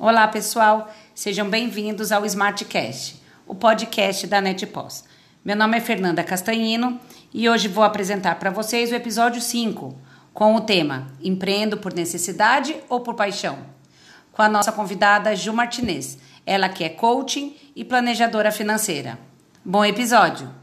Olá, pessoal. Sejam bem-vindos ao Smartcast, o podcast da NetPós. Meu nome é Fernanda Castanhino e hoje vou apresentar para vocês o episódio 5, com o tema Empreendo por necessidade ou por paixão? Com a nossa convidada Ju Martinez, ela que é coaching e planejadora financeira. Bom episódio!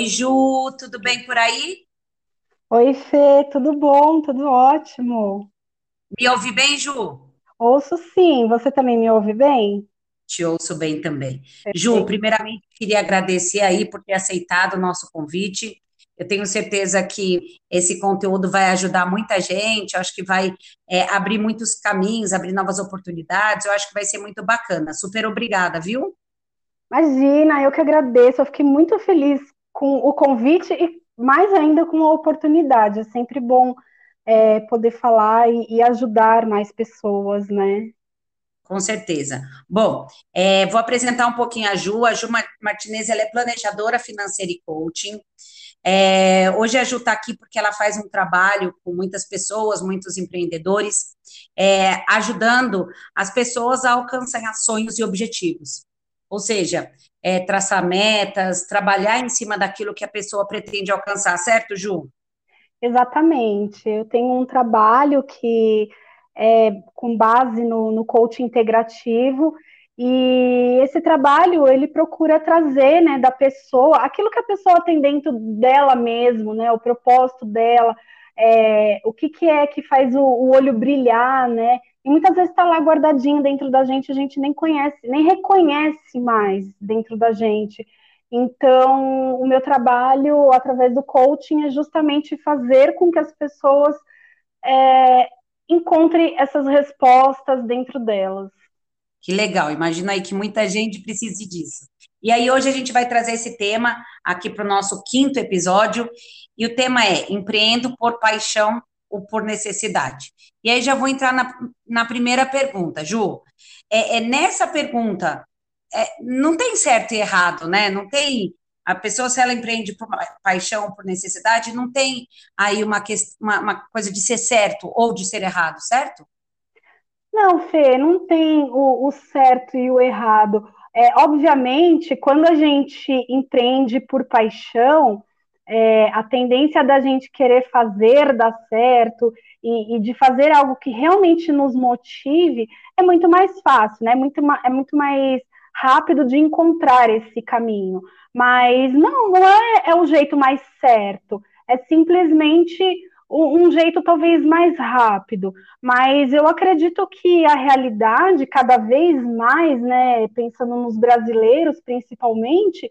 Oi, Ju, tudo bem por aí? Oi, Fê, tudo bom? Tudo ótimo. Me ouve bem, Ju? Ouço sim, você também me ouve bem? Te ouço bem também. Ju, primeiramente queria agradecer aí por ter aceitado o nosso convite. Eu tenho certeza que esse conteúdo vai ajudar muita gente, eu acho que vai é, abrir muitos caminhos, abrir novas oportunidades, eu acho que vai ser muito bacana. Super obrigada, viu? Imagina, eu que agradeço, eu fiquei muito feliz com o convite e mais ainda com a oportunidade. É sempre bom é, poder falar e, e, ajudar mais pessoas, né? Com certeza. Bom, é, vou apresentar um pouquinho a Ju. A Ju Martinez ela é planejadora financeira e coaching. É, hoje a Ju está aqui porque ela faz um trabalho com muitas pessoas, muitos empreendedores, é, ajudando as pessoas a alcançar sonhos e objetivos. Ou seja, é, traçar metas, trabalhar em cima daquilo que a pessoa pretende alcançar, certo, Ju? Exatamente. Eu tenho um trabalho que é com base no, no coaching integrativo e esse trabalho ele procura trazer, né, da pessoa aquilo que a pessoa tem dentro dela mesmo, né, o propósito dela, é, o que, que é que faz o, o olho brilhar, né? E muitas vezes está lá guardadinho dentro da gente, a gente nem conhece, nem reconhece mais dentro da gente. Então, o meu trabalho através do coaching é justamente fazer com que as pessoas é, encontrem essas respostas dentro delas. Que legal, imagina aí que muita gente precise disso. E aí, hoje a gente vai trazer esse tema aqui para o nosso quinto episódio, e o tema é Empreendo por Paixão ou por necessidade? E aí já vou entrar na, na primeira pergunta, Ju. É, é nessa pergunta, é, não tem certo e errado, né? Não tem. A pessoa, se ela empreende por paixão por necessidade, não tem aí uma, uma, uma coisa de ser certo ou de ser errado, certo? Não, Fê, não tem o, o certo e o errado. É, obviamente, quando a gente empreende por paixão, é, a tendência da gente querer fazer dar certo e, e, de fazer algo que realmente nos motive é muito mais fácil, né? Muito, é muito mais rápido de encontrar esse caminho. Mas não, não é, é o jeito mais certo. É simplesmente um, jeito talvez mais rápido. Mas eu acredito que a realidade, cada vez mais, né? Pensando nos brasileiros principalmente,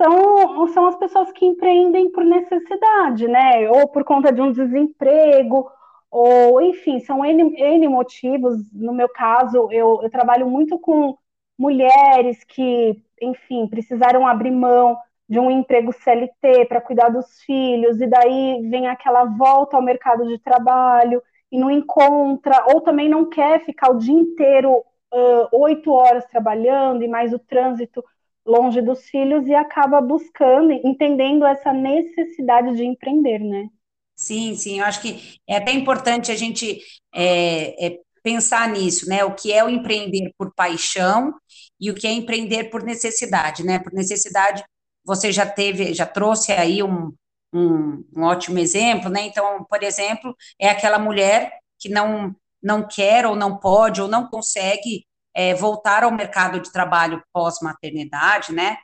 são, são as pessoas que empreendem por necessidade, né? Ou por conta de um desemprego, ou enfim, são N, N motivos. No meu caso, eu, eu trabalho muito com mulheres que, enfim, precisaram abrir mão de um emprego CLT para cuidar dos filhos, e daí vem aquela volta ao mercado de trabalho e não encontra, ou também não quer ficar o dia inteiro oito uh, horas trabalhando e mais o trânsito longe dos filhos e acaba buscando, entendendo essa necessidade de empreender, né? Sim, sim, eu acho que é até importante a gente é, é, pensar nisso, né? O que é o empreender por paixão e o que é empreender por necessidade, né? Por necessidade, você já teve, já trouxe aí um, um, um ótimo exemplo, né? Então, por exemplo, é aquela mulher que não não quer ou não pode ou não consegue é, voltar ao mercado de trabalho pós-maternidade, né?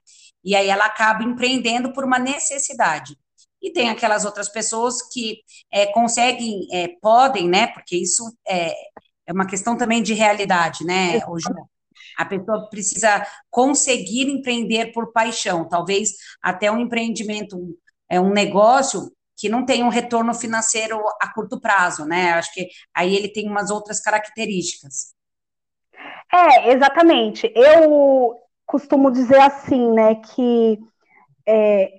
E aí ela acaba empreendendo por uma necessidade. E tem aquelas outras pessoas que é, conseguem, é, podem, né? Porque isso é, é uma questão também de realidade, né, hoje a pessoa precisa conseguir empreender por paixão, talvez até um empreendimento, é um negócio que não tem um retorno financeiro a curto prazo, né? Acho que aí ele tem umas outras características. É, exatamente. Eu costumo dizer assim, né, que é,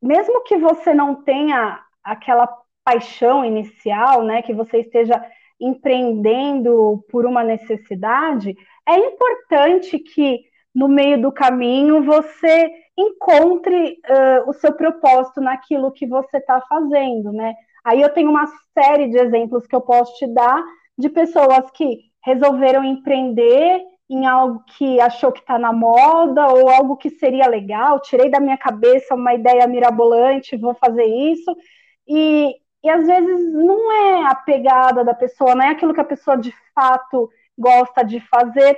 mesmo que você não tenha aquela paixão inicial, né, que você esteja empreendendo por uma necessidade, é importante que no meio do caminho você encontre uh, o seu propósito naquilo que você está fazendo, né? Aí eu tenho uma série de exemplos que eu posso te dar de pessoas que resolveram empreender em algo que achou que está na moda ou algo que seria legal, tirei da minha cabeça uma ideia mirabolante, vou fazer isso, e, e às vezes não é a pegada da pessoa, não é aquilo que a pessoa de fato gosta de fazer,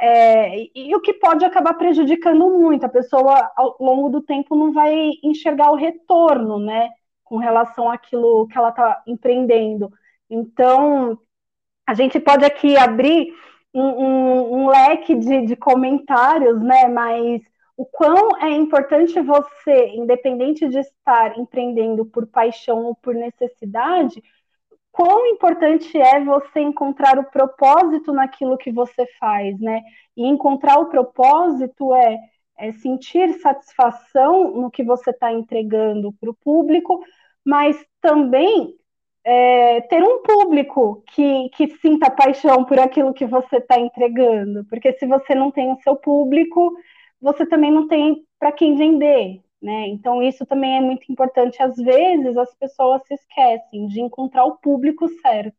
é, e, e o que pode acabar prejudicando muito, a pessoa ao longo do tempo não vai enxergar o retorno, né, com relação àquilo que ela está empreendendo. Então, a gente pode aqui abrir um, um, um leque de, de comentários, né? Mas o quão é importante você, independente de estar empreendendo por paixão ou por necessidade, quão importante é você encontrar o propósito naquilo que você faz, né? E encontrar o propósito é, é sentir satisfação no que você está entregando para o público, mas também é, ter um público que, que sinta paixão por aquilo que você está entregando, porque se você não tem o seu público, você também não tem para quem vender, né? Então isso também é muito importante. Às vezes as pessoas se esquecem de encontrar o público certo.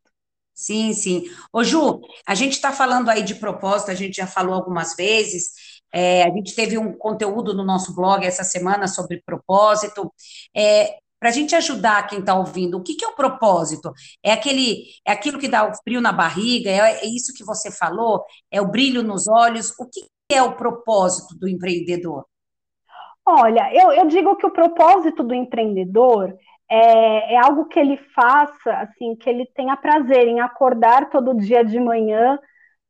Sim, sim. Ô Ju, a gente está falando aí de propósito, a gente já falou algumas vezes. É, a gente teve um conteúdo no nosso blog essa semana sobre propósito. É, para a gente ajudar quem está ouvindo, o que, que, é o propósito? É aquele, é aquilo que dá o frio na barriga? É, é isso que você falou? É o brilho nos olhos? O que, é o propósito do empreendedor? Olha, eu, eu digo que o propósito do empreendedor é, é, algo que ele faça, assim, que ele tenha prazer em acordar todo dia de manhã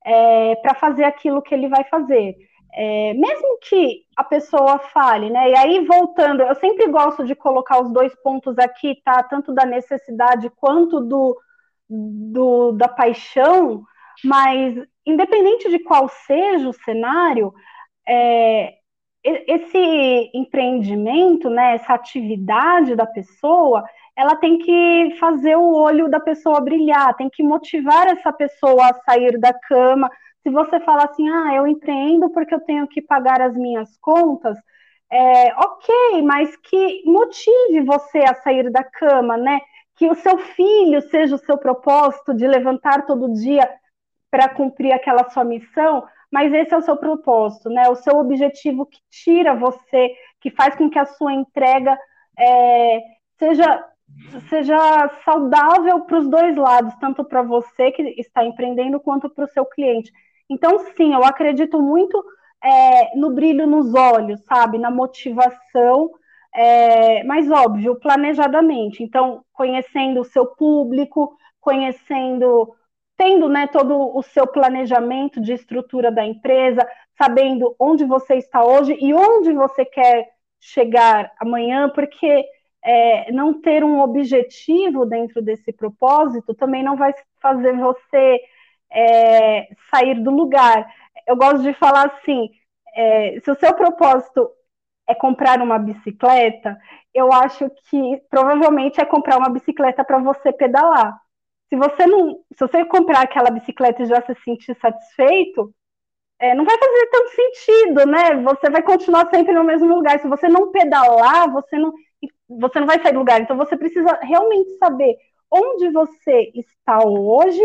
é, para fazer aquilo que ele vai fazer é, mesmo que a pessoa fale, né? E aí, voltando, eu sempre gosto de colocar os dois pontos aqui, tá? Tanto da necessidade quanto do, do da paixão, mas independente de qual seja o cenário, é, esse empreendimento, né, essa atividade da pessoa, ela tem que fazer o olho da pessoa brilhar, tem que motivar essa pessoa a sair da cama, se você fala assim, ah, eu empreendo porque eu tenho que pagar as minhas contas, é, ok, mas que motive você a sair da cama, né? Que o seu filho seja o seu propósito de levantar todo dia para cumprir aquela sua missão, mas esse é o seu propósito, né? O seu objetivo que tira você, que faz com que a sua entrega é, seja seja saudável para os dois lados, tanto para você que está empreendendo quanto para o seu cliente. Então, sim, eu acredito muito é, no brilho nos olhos, sabe? Na motivação, é, mas óbvio, planejadamente. Então, conhecendo o seu público, conhecendo, tendo né, todo o seu planejamento de estrutura da empresa, sabendo onde você está hoje e onde você quer chegar amanhã, porque é, não ter um objetivo dentro desse propósito também não vai fazer você é, sair do lugar. Eu gosto de falar assim: é, se o seu propósito é comprar uma bicicleta, eu acho que provavelmente é comprar uma bicicleta para você pedalar. Se você não, se você comprar aquela bicicleta e já se sentir satisfeito, é, não vai fazer tanto sentido, né? Você vai continuar sempre no mesmo lugar. Se você não pedalar, você não, você não vai sair do lugar. Então você precisa realmente saber onde você está hoje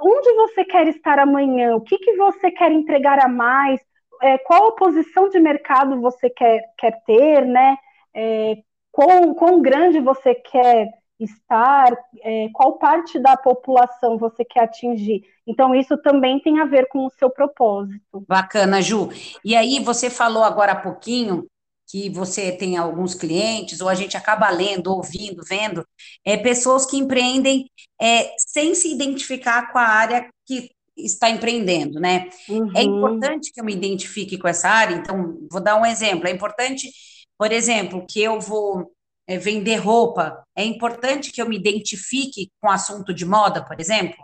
onde você quer estar amanhã, o que, que você quer entregar a mais, é, qual posição de mercado você quer, quer ter, né? É, quão, quão grande você quer estar, é, qual parte da população você quer atingir. Então, isso também tem a ver com o seu propósito. Bacana, Ju. E aí, você falou agora há pouquinho que você tem alguns clientes, ou a gente acaba lendo, ouvindo, vendo, é, pessoas que empreendem é, sem se identificar com a área que está empreendendo, né? É uhum. É importante que eu me identifique com essa área, então, vou dar um exemplo, é importante, por exemplo, que eu vou é, vender roupa, é importante que eu me identifique com o assunto de moda, por exemplo?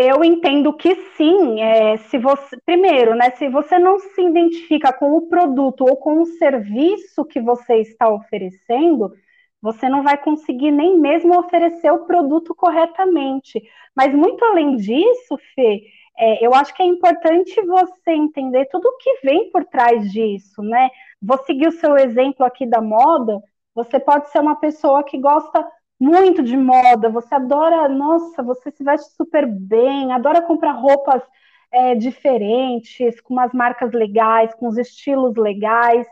Eu entendo que sim. É, se você, primeiro, né, se você não se identifica com o produto ou com o serviço que você está oferecendo, você não vai conseguir nem mesmo oferecer o produto corretamente. Mas muito além disso, Fê, é, eu acho que é importante você entender tudo o que vem por trás disso, né? vou seguir o seu exemplo aqui da moda, você pode ser uma pessoa que gosta muito de moda, você adora, nossa, você se veste super bem, adora comprar roupas é, diferentes, com umas marcas legais, com os estilos legais.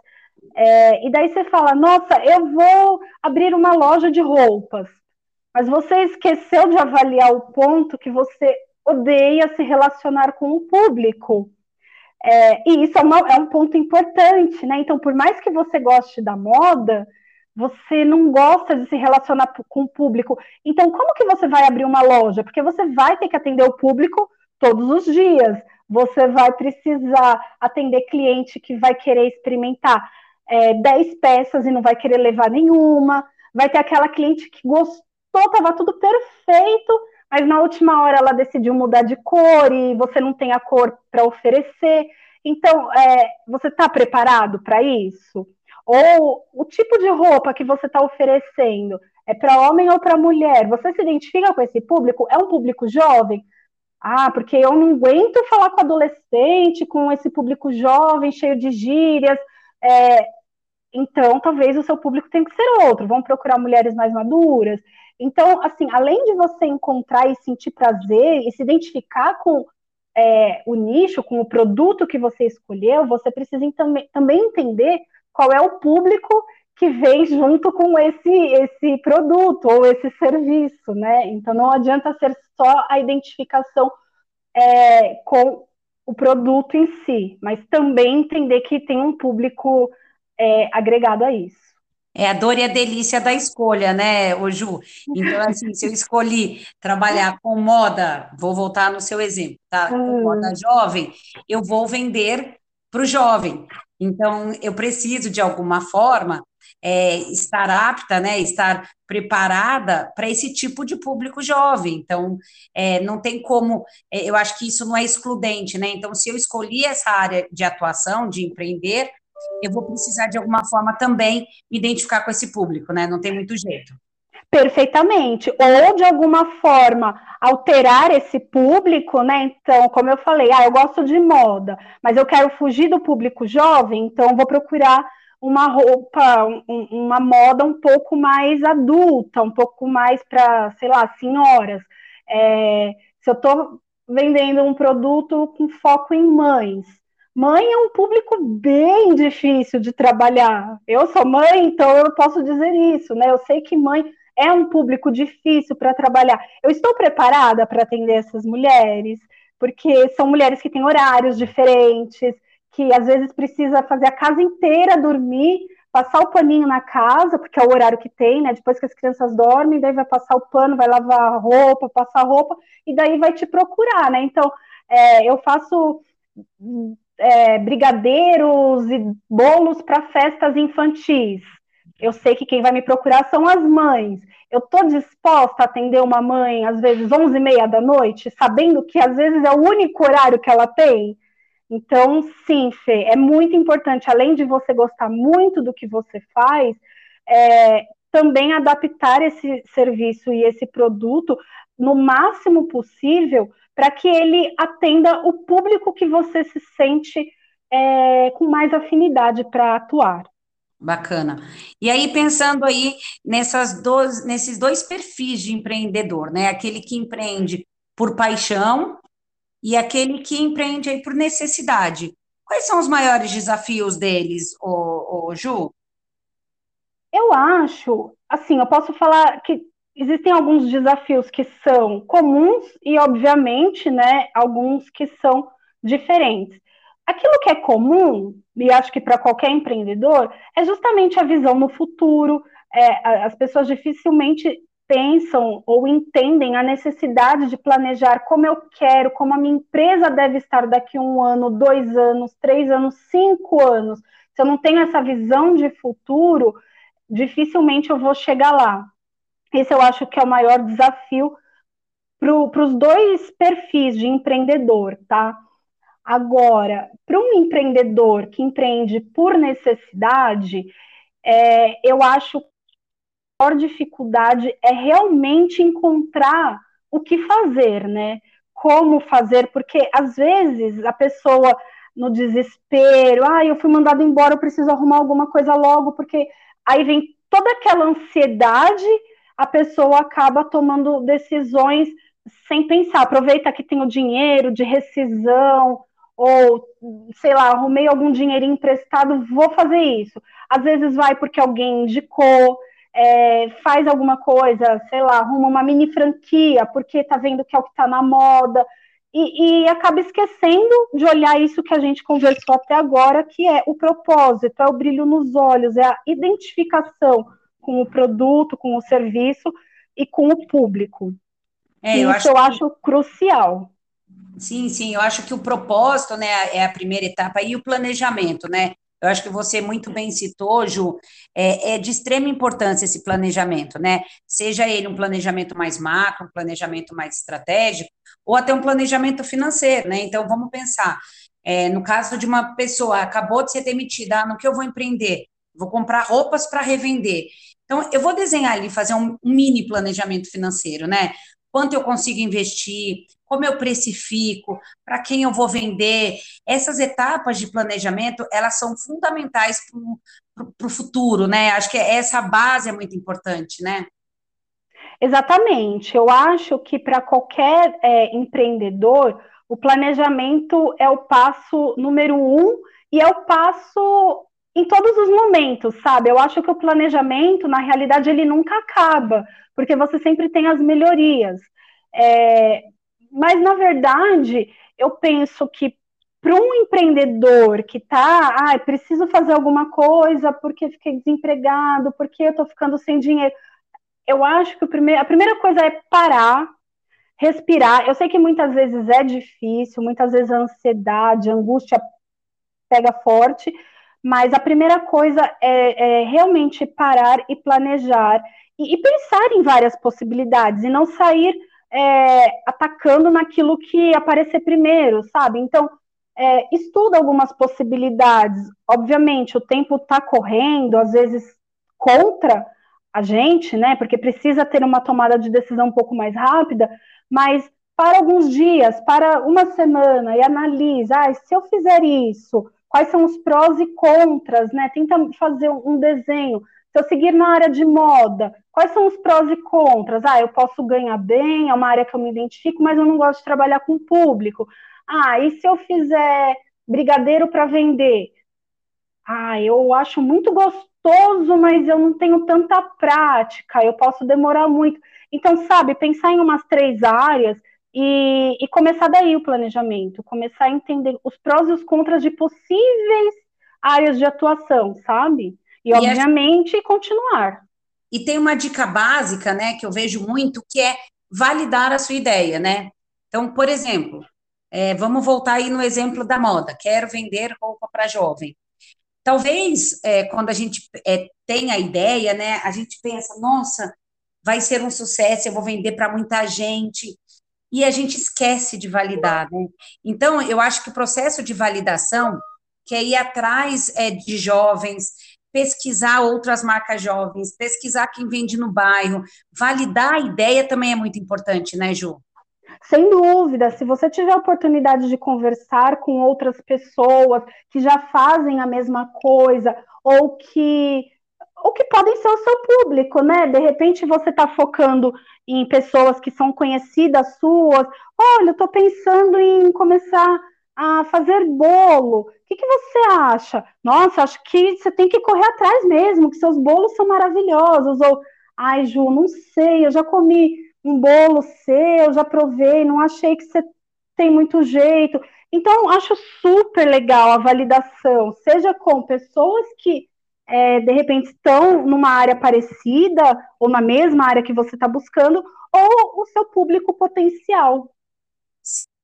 É, e daí você fala, nossa, eu vou abrir uma loja de roupas. Mas você esqueceu de avaliar o ponto que você odeia se relacionar com o público. É, e isso é, uma, é um ponto importante, né? Então, por mais que você goste da moda, você não gosta de se relacionar com o público. Então, como que você vai abrir uma loja? Porque você vai ter que atender o público todos os dias. Você vai precisar atender cliente que vai querer experimentar é, 10 peças e não vai querer levar nenhuma. Vai ter aquela cliente que gostou, estava tudo perfeito, mas na última hora ela decidiu mudar de cor e você não tem a cor para oferecer. Então, é, você está preparado para isso? Ou o tipo de roupa que você está oferecendo é para homem ou para mulher? Você se identifica com esse público? É um público jovem? Ah, porque eu não aguento falar com adolescente, com esse público jovem, cheio de gírias. É, então, talvez o seu público tenha que ser outro. Vão procurar mulheres mais maduras. Então, assim, além de você encontrar e sentir prazer e se identificar com é, o nicho, com o produto que você escolheu, você precisa também, também entender qual é o público que vem junto com esse, esse produto ou esse serviço, né? Então não adianta ser só a identificação é, com o produto em si, mas também entender que tem um público é, agregado a isso. É a dor e a delícia da escolha, né, ô Ju? Então, assim, se eu escolhi trabalhar com moda, vou voltar no seu exemplo, tá? Com hum. moda jovem, eu vou vender para o jovem. Então, eu preciso, de alguma forma, é, estar apta, né, estar preparada para esse tipo de público jovem. Então, é, não tem como, é, eu acho que isso não é excludente, né? Então, se eu escolhi essa área de atuação, de empreender, eu vou precisar, de alguma forma, também me identificar com esse público, né? Não tem muito jeito. Perfeitamente. Ou, de alguma forma, alterar esse público, né? Então, como eu falei, ah, eu gosto de moda, mas eu quero fugir do público jovem, então vou procurar uma roupa, um, uma moda um pouco mais adulta, um pouco mais para, sei lá, senhoras. É, se eu estou vendendo um produto com foco em mães, mãe é um público bem difícil de trabalhar. Eu sou mãe, então eu posso dizer isso, né? Eu sei que mãe é um público difícil para trabalhar. Eu estou preparada para atender essas mulheres, porque são mulheres que têm horários diferentes, que às vezes precisa fazer a casa inteira dormir, passar o paninho na casa, porque é o horário que tem, né? Depois que as crianças dormem, daí vai passar o pano, vai lavar a roupa, passar a roupa, e daí vai te procurar, né? Então, é, eu faço é, brigadeiros e bolos para festas infantis. Eu sei que quem vai me procurar são as mães. Eu estou disposta a atender uma mãe, às vezes, 11 e meia da noite, sabendo que às vezes é o único horário que ela tem? Então, sim, Fê, é muito importante, além de você gostar muito do que você faz, é, também adaptar esse serviço e esse produto no máximo possível para que ele atenda o público que você se sente é, com mais afinidade para atuar. Bacana. E aí, pensando aí nessas dois, nesses dois perfis de empreendedor, né? Aquele que empreende por paixão e aquele que empreende aí por necessidade. Quais são os maiores desafios deles, ô, ô, Ju? Eu acho, assim, eu posso falar que existem alguns desafios que são comuns e, obviamente, né, alguns que são diferentes. Aquilo que é comum, e acho que para qualquer empreendedor, é justamente a visão no futuro. É, as pessoas dificilmente pensam ou entendem a necessidade de planejar como eu quero, como a minha empresa deve estar daqui um ano, dois anos, três anos, cinco anos. Se eu não tenho essa visão de futuro, dificilmente eu vou chegar lá. Esse eu acho que é o maior desafio para os dois perfis de empreendedor, tá? Agora, para um empreendedor que empreende por necessidade, é, eu acho que a maior dificuldade é realmente encontrar o que fazer, né? Como fazer, porque às vezes a pessoa no desespero, ah, eu fui mandado embora, eu preciso arrumar alguma coisa logo, porque aí vem toda aquela ansiedade, a pessoa acaba tomando decisões sem pensar, aproveita que tem o dinheiro de rescisão, ou sei lá, arrumei algum dinheirinho emprestado, vou fazer isso. Às vezes vai porque alguém indicou, é, faz alguma coisa, sei lá, arruma uma mini franquia, porque tá vendo que é o que tá na moda, e, e, acaba esquecendo de olhar isso que a gente conversou até agora, que é o propósito, é o brilho nos olhos, é a identificação com o produto, com o serviço e com o público. É, eu isso acho eu que... acho crucial. Sim, sim, eu acho que o propósito, né, é a primeira etapa e o planejamento, né? Eu acho que você muito bem citou, Ju, é, é, de extrema importância esse planejamento, né? Seja ele um planejamento mais macro, um planejamento mais estratégico, ou até um planejamento financeiro, né? Então, vamos pensar, é, no caso de uma pessoa acabou de ser demitida, ah, no que eu vou empreender? Vou comprar roupas para revender. Então, eu vou desenhar ali, fazer um, um mini planejamento financeiro, né? Quanto eu consigo investir, como eu precifico, para quem eu vou vender. Essas etapas de planejamento, elas são fundamentais para o futuro, né? Acho que essa base é muito importante, né? Exatamente. Eu acho que para qualquer é, empreendedor, o planejamento é o passo número um e é o passo em todos os momentos, sabe? Eu acho que o planejamento, na realidade, ele nunca acaba, porque você sempre tem as melhorias. É, mas, na verdade, eu penso que para um empreendedor que está, ah, preciso fazer alguma coisa porque fiquei desempregado, porque eu estou ficando sem dinheiro. Eu acho que a primeira coisa é parar, respirar. Eu sei que muitas vezes é difícil, muitas vezes a ansiedade, a angústia pega forte, mas a primeira coisa é, é realmente parar e planejar e, e pensar em várias possibilidades e não sair é, atacando naquilo que aparecer primeiro, sabe? Então, é, estuda algumas possibilidades. Obviamente, o tempo está correndo, às vezes contra a gente, né? Porque precisa ter uma tomada de decisão um pouco mais rápida, mas para alguns dias, para uma semana, e analisa, ah, se eu fizer isso, quais são os prós e contras, né? Tenta fazer um desenho. Se eu seguir na área de moda, quais são os prós e contras? Ah, eu posso ganhar bem, é uma área que eu me identifico, mas eu não gosto de trabalhar com público. Ah, e se eu fizer brigadeiro para vender? Ah, eu acho muito gostoso, mas eu não tenho tanta prática, eu posso demorar muito. Então, sabe, pensar em umas três áreas e, e começar daí o planejamento, começar a entender os prós e os contras de possíveis áreas de atuação, sabe? E, obviamente, continuar. E tem uma dica básica, né, que eu vejo muito, que é validar a sua ideia, né? Então, por exemplo, é, vamos voltar aí no exemplo da moda. Quero vender roupa para jovem. Talvez, é, quando a gente é, tem a ideia, né, a gente pensa, nossa, vai ser um sucesso, eu vou vender para muita gente, e a gente esquece de validar, né? Então, eu acho que o processo de validação, que é ir atrás é, de jovens, pesquisar outras marcas jovens, pesquisar quem vende no bairro, validar a ideia também é muito importante, né, Ju? Sem dúvida, se você tiver a oportunidade de conversar com outras pessoas que já fazem a mesma coisa, ou que ou que podem ser o seu público, né? De repente você está focando em pessoas que são conhecidas suas. Olha, eu estou pensando em começar a fazer bolo. O que, que, você acha? Nossa, acho que você tem que correr atrás mesmo, que seus bolos são maravilhosos. Ou, ai, Ju, não sei, eu já comi um bolo seu, já provei, não achei que você tem muito jeito. Então, acho super legal a validação, seja com pessoas que é, de repente estão numa área parecida ou na mesma área que você está buscando, ou o seu público potencial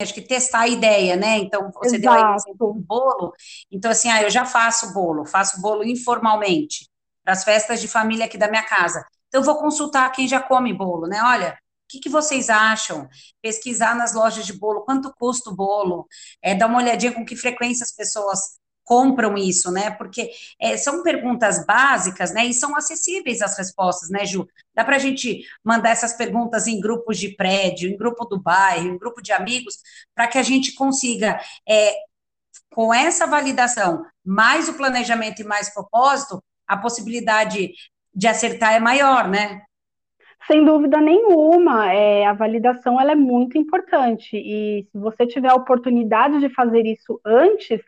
acho que testar a ideia, né? Então, você Exato. deu aí exemplo do bolo. Então, assim, ah, eu já faço bolo, faço bolo informalmente, para as festas de família aqui da minha casa. Então, eu vou consultar quem já come bolo, né? Olha, o que, que vocês acham? Pesquisar nas lojas de bolo, quanto custa o bolo? É, dar uma olhadinha com que frequência as pessoas compram isso, né? Porque é, são perguntas básicas, né? E são acessíveis as respostas, né, Ju? Dá para a gente mandar essas perguntas em grupos de prédio, em grupo do bairro, em grupo de amigos, para que a gente consiga é, com essa validação, mais o planejamento e mais propósito, a possibilidade de acertar é maior, né? Sem dúvida nenhuma, é, a validação ela é muito importante e se você tiver a oportunidade de fazer isso antes,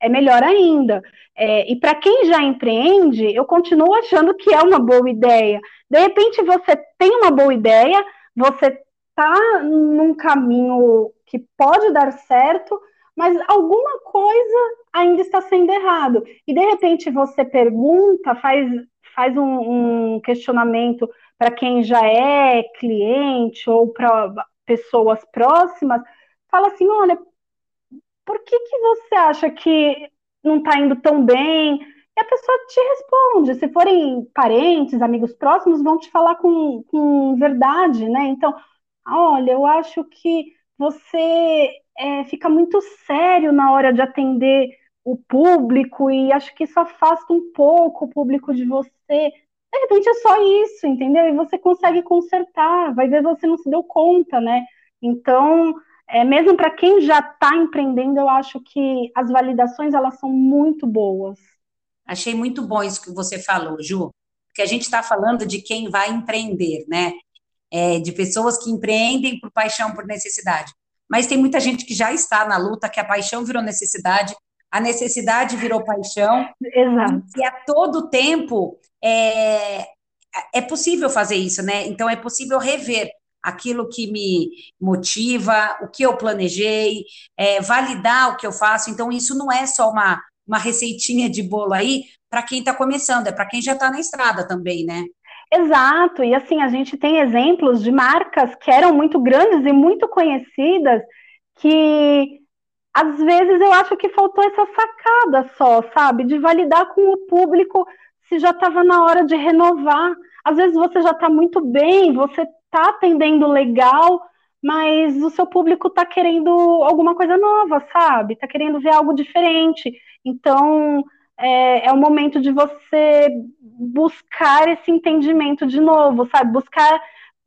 é melhor ainda. É, e para quem já empreende, eu continuo achando que é uma boa ideia. De repente você tem uma boa ideia, você está num caminho que pode dar certo, mas alguma coisa ainda está sendo errado. E de repente você pergunta, faz, faz um, um questionamento para quem já é cliente ou para pessoas próximas, fala assim: olha, por que, que você acha que não está indo tão bem? E a pessoa te responde. Se forem parentes, amigos próximos, vão te falar com, com verdade, né? Então, olha, eu acho que você é, fica muito sério na hora de atender o público e acho que isso afasta um pouco o público de você. De repente é só isso, entendeu? E você consegue consertar, vai ver você não se deu conta, né? Então, é, mesmo para quem já está empreendendo, eu acho que as validações elas são muito boas. Achei muito bom isso que você falou, Ju, porque a gente está falando de quem vai empreender, né? é, de pessoas que empreendem por paixão, por necessidade. Mas tem muita gente que já está na luta, que a paixão virou necessidade, a necessidade virou paixão. Exato. E a todo tempo é, é possível fazer isso, né? Então é possível rever aquilo que me motiva, o que eu planejei, é, validar o que eu faço. Então, isso não é só uma, uma receitinha de bolo aí para quem está começando, é para quem já está na estrada também, né? Exato, e assim, a gente tem exemplos de marcas que eram muito grandes e muito conhecidas, que às vezes eu acho que faltou essa sacada só, sabe? De validar com o público se já estava na hora de renovar. Às vezes você já está muito bem, você está atendendo legal, mas o seu público está querendo alguma coisa nova, sabe? Está querendo ver algo diferente. Então, é, é o momento de você buscar esse entendimento de novo, sabe? Buscar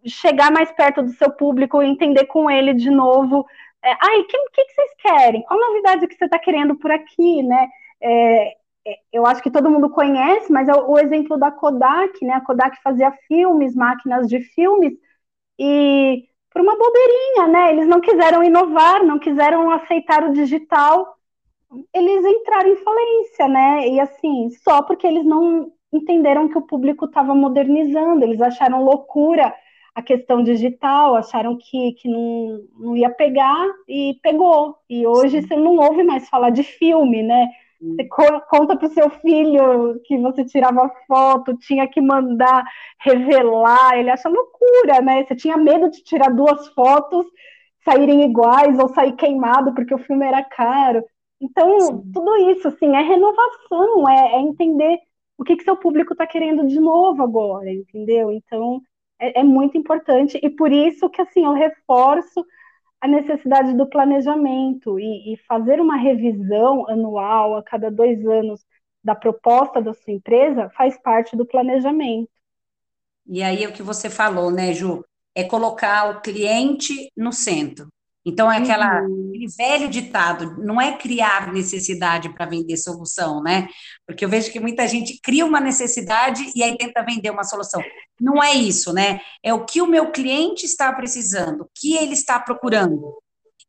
chegar mais perto do seu público, entender com ele de novo. É, Ai, o que, que, que, vocês querem? Qual novidade que você está querendo por aqui, né? É, é, eu acho que todo mundo conhece, mas é o, o exemplo da Kodak, né? A Kodak fazia filmes, máquinas de filmes, e por uma bobeirinha, né? Eles não quiseram inovar, não quiseram aceitar o digital, eles entraram em falência, né? E assim, só porque eles não entenderam que o público estava modernizando, eles acharam loucura a questão digital, acharam que, que não, não ia pegar e pegou. E hoje Sim. você não ouve mais falar de filme, né? Você conta para o seu filho que você tirava foto, tinha que mandar revelar, ele acha loucura, né? Você tinha medo de tirar duas fotos, saírem iguais ou sair queimado porque o filme era caro. Então, Sim. tudo isso, assim, é renovação, é, é entender o que, que seu público está querendo de novo agora, entendeu? Então, é, é, muito importante, e por isso que, assim, eu reforço a necessidade do planejamento e, e fazer uma revisão anual, a cada dois anos, da proposta da sua empresa, faz parte do planejamento. E aí, o que você falou, né, Ju? É colocar o cliente no centro. Então, é aquela, uhum. aquele velho ditado, não é criar necessidade para vender solução, né? Porque eu vejo que muita gente cria uma necessidade e aí tenta vender uma solução. Não é isso, né? É o que o meu cliente está precisando, o que ele está procurando.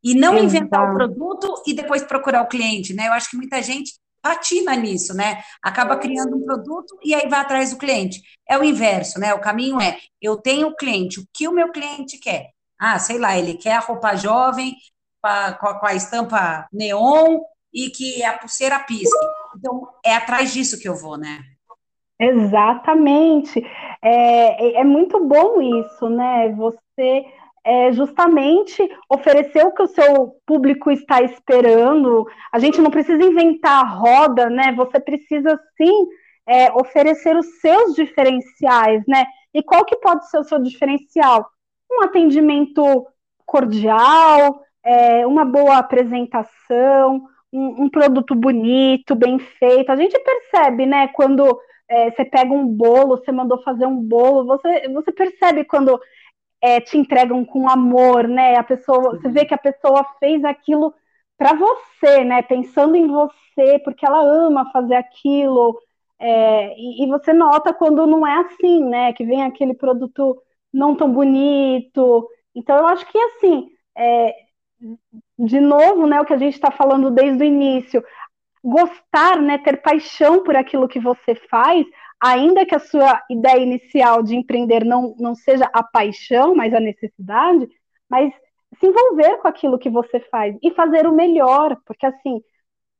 E não Exato. inventar o produto e depois procurar o cliente, né? Eu acho que muita gente patina nisso, né? Acaba criando um produto e aí vai atrás do cliente. É o inverso, né? O caminho é: eu tenho o cliente, o que o meu cliente quer? Ah, sei lá, ele quer a roupa jovem com a, com a estampa neon e que a pulseira pisque. Então, é atrás disso que eu vou, né? Exatamente. É, é, é muito bom isso, né? Você é, justamente oferecer o que o seu público está esperando. A gente não precisa inventar a roda, né? Você precisa sim é, oferecer os seus diferenciais, né? E qual que pode ser o seu diferencial? Um atendimento cordial, é, uma boa apresentação, um, um, produto bonito, bem feito. A gente percebe, né, quando é, você pega um bolo, você mandou fazer um bolo, você, você percebe quando é, te entregam com amor, né? A pessoa, você vê que a pessoa fez aquilo para você, né? Pensando em você, porque ela ama fazer aquilo. É, e, e, você nota quando não é assim, né? Que vem aquele produto não tão bonito. Então, eu acho que assim, é, de novo, né? O que a gente está falando desde o início, gostar, né? Ter paixão por aquilo que você faz, ainda que a sua ideia inicial de empreender não, não seja a paixão, mas a necessidade, mas se envolver com aquilo que você faz e fazer o melhor, porque assim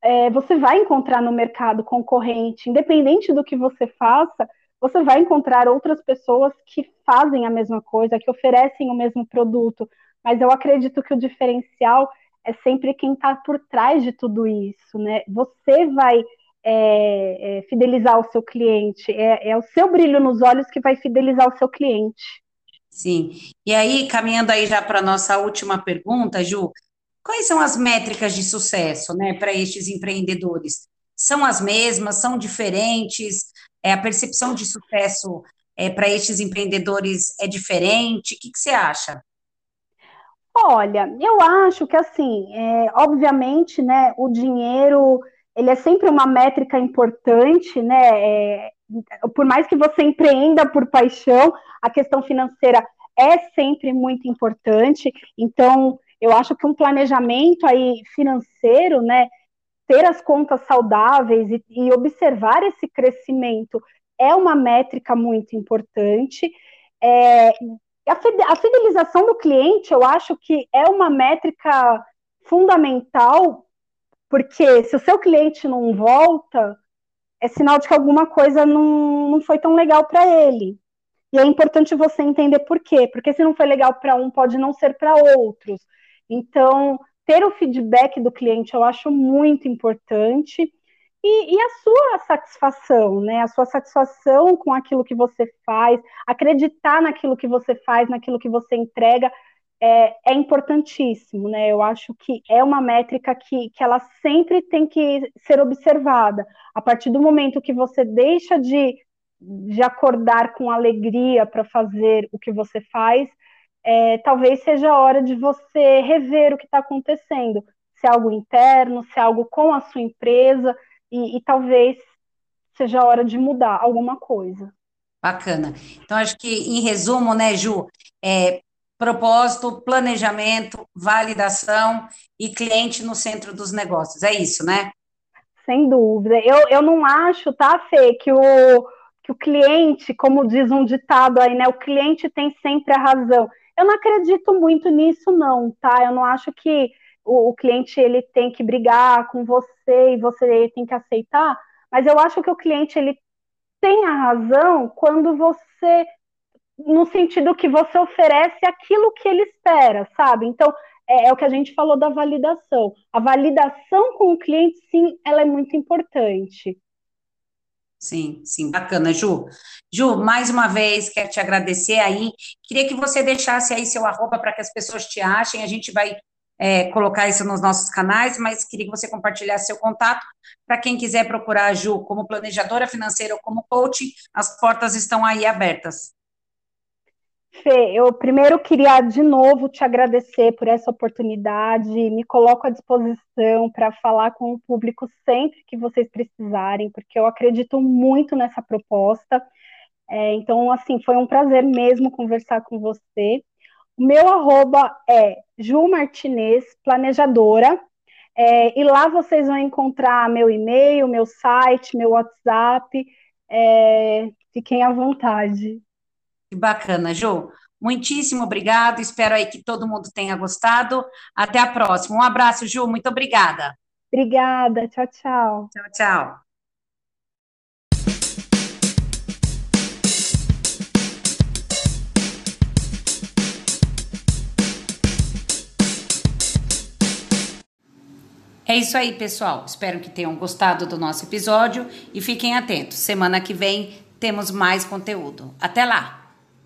é, você vai encontrar no mercado concorrente, independente do que você faça, você vai encontrar outras pessoas que fazem a mesma coisa, que oferecem o mesmo produto, mas eu acredito que o diferencial é sempre quem está por trás de tudo isso, né? Você vai é, é, fidelizar o seu cliente, é, é o seu brilho nos olhos que vai fidelizar o seu cliente. Sim. E aí, caminhando aí já para a nossa última pergunta, Ju, quais são as métricas de sucesso, né, para estes empreendedores? São as mesmas, são diferentes? É, a percepção de sucesso é, para estes empreendedores é diferente? O que, que você acha? Olha, eu acho que assim, é, obviamente, né, o dinheiro ele é sempre uma métrica importante, né? É, por mais que você empreenda por paixão, a questão financeira é sempre muito importante. Então, eu acho que um planejamento aí financeiro, né, ter as contas saudáveis e, e observar esse crescimento é uma métrica muito importante. É, a fidelização do cliente, eu acho que é uma métrica fundamental, porque se o seu cliente não volta, é sinal de que alguma coisa não, não foi tão legal para ele. E é importante você entender por quê. Porque se não foi legal para um, pode não ser para outros. Então, ter o feedback do cliente eu acho muito importante. E, e, a sua satisfação, né? A sua satisfação com aquilo que você faz, acreditar naquilo que você faz, naquilo que você entrega, é, é, importantíssimo, né? Eu acho que é uma métrica que, que ela sempre tem que ser observada. A partir do momento que você deixa de, de acordar com alegria para fazer o que você faz, é, talvez seja a hora de você rever o que está acontecendo, se é algo interno, se é algo com a sua empresa, e, e talvez seja a hora de mudar alguma coisa. Bacana. Então, acho que, em resumo, né, Ju, é, propósito, planejamento, validação e cliente no centro dos negócios. É isso, né? Sem dúvida. Eu, eu não acho, tá, Fê, que o, que o cliente, como diz um ditado aí, né? O cliente tem sempre a razão. Eu não acredito muito nisso, não, tá? Eu não acho que o, o cliente ele tem que brigar com você e você tem que aceitar, mas eu acho que o cliente ele tem a razão quando você no sentido que você oferece aquilo que ele espera, sabe? Então, é, é, o que a gente falou da validação. A validação com o cliente, sim, ela é muito importante. Sim, sim, bacana, Ju. Ju, mais uma vez, quero te agradecer aí. Queria que você deixasse aí seu arroba para que as pessoas te achem. A gente vai é, colocar isso nos nossos canais, mas queria que você compartilhasse seu contato para quem quiser procurar a Ju como planejadora financeira ou como coach, as portas estão aí abertas. Fê, eu primeiro queria de novo te agradecer por essa oportunidade, me coloco à disposição para falar com o público sempre que vocês precisarem, porque eu acredito muito nessa proposta. É, então, assim, foi um prazer mesmo conversar com você. O meu arroba é Ju Martinez, planejadora, é, e lá vocês vão encontrar meu e-mail, meu site, meu WhatsApp. É, fiquem à vontade. Que bacana, Ju. Muitíssimo obrigado. Espero aí que todo mundo tenha gostado. Até a próxima. Um abraço, Ju. Muito obrigada. Obrigada. Tchau, tchau. Tchau, tchau. É isso aí, pessoal. Espero que tenham gostado do nosso episódio e fiquem atentos. Semana que vem temos mais conteúdo. Até lá!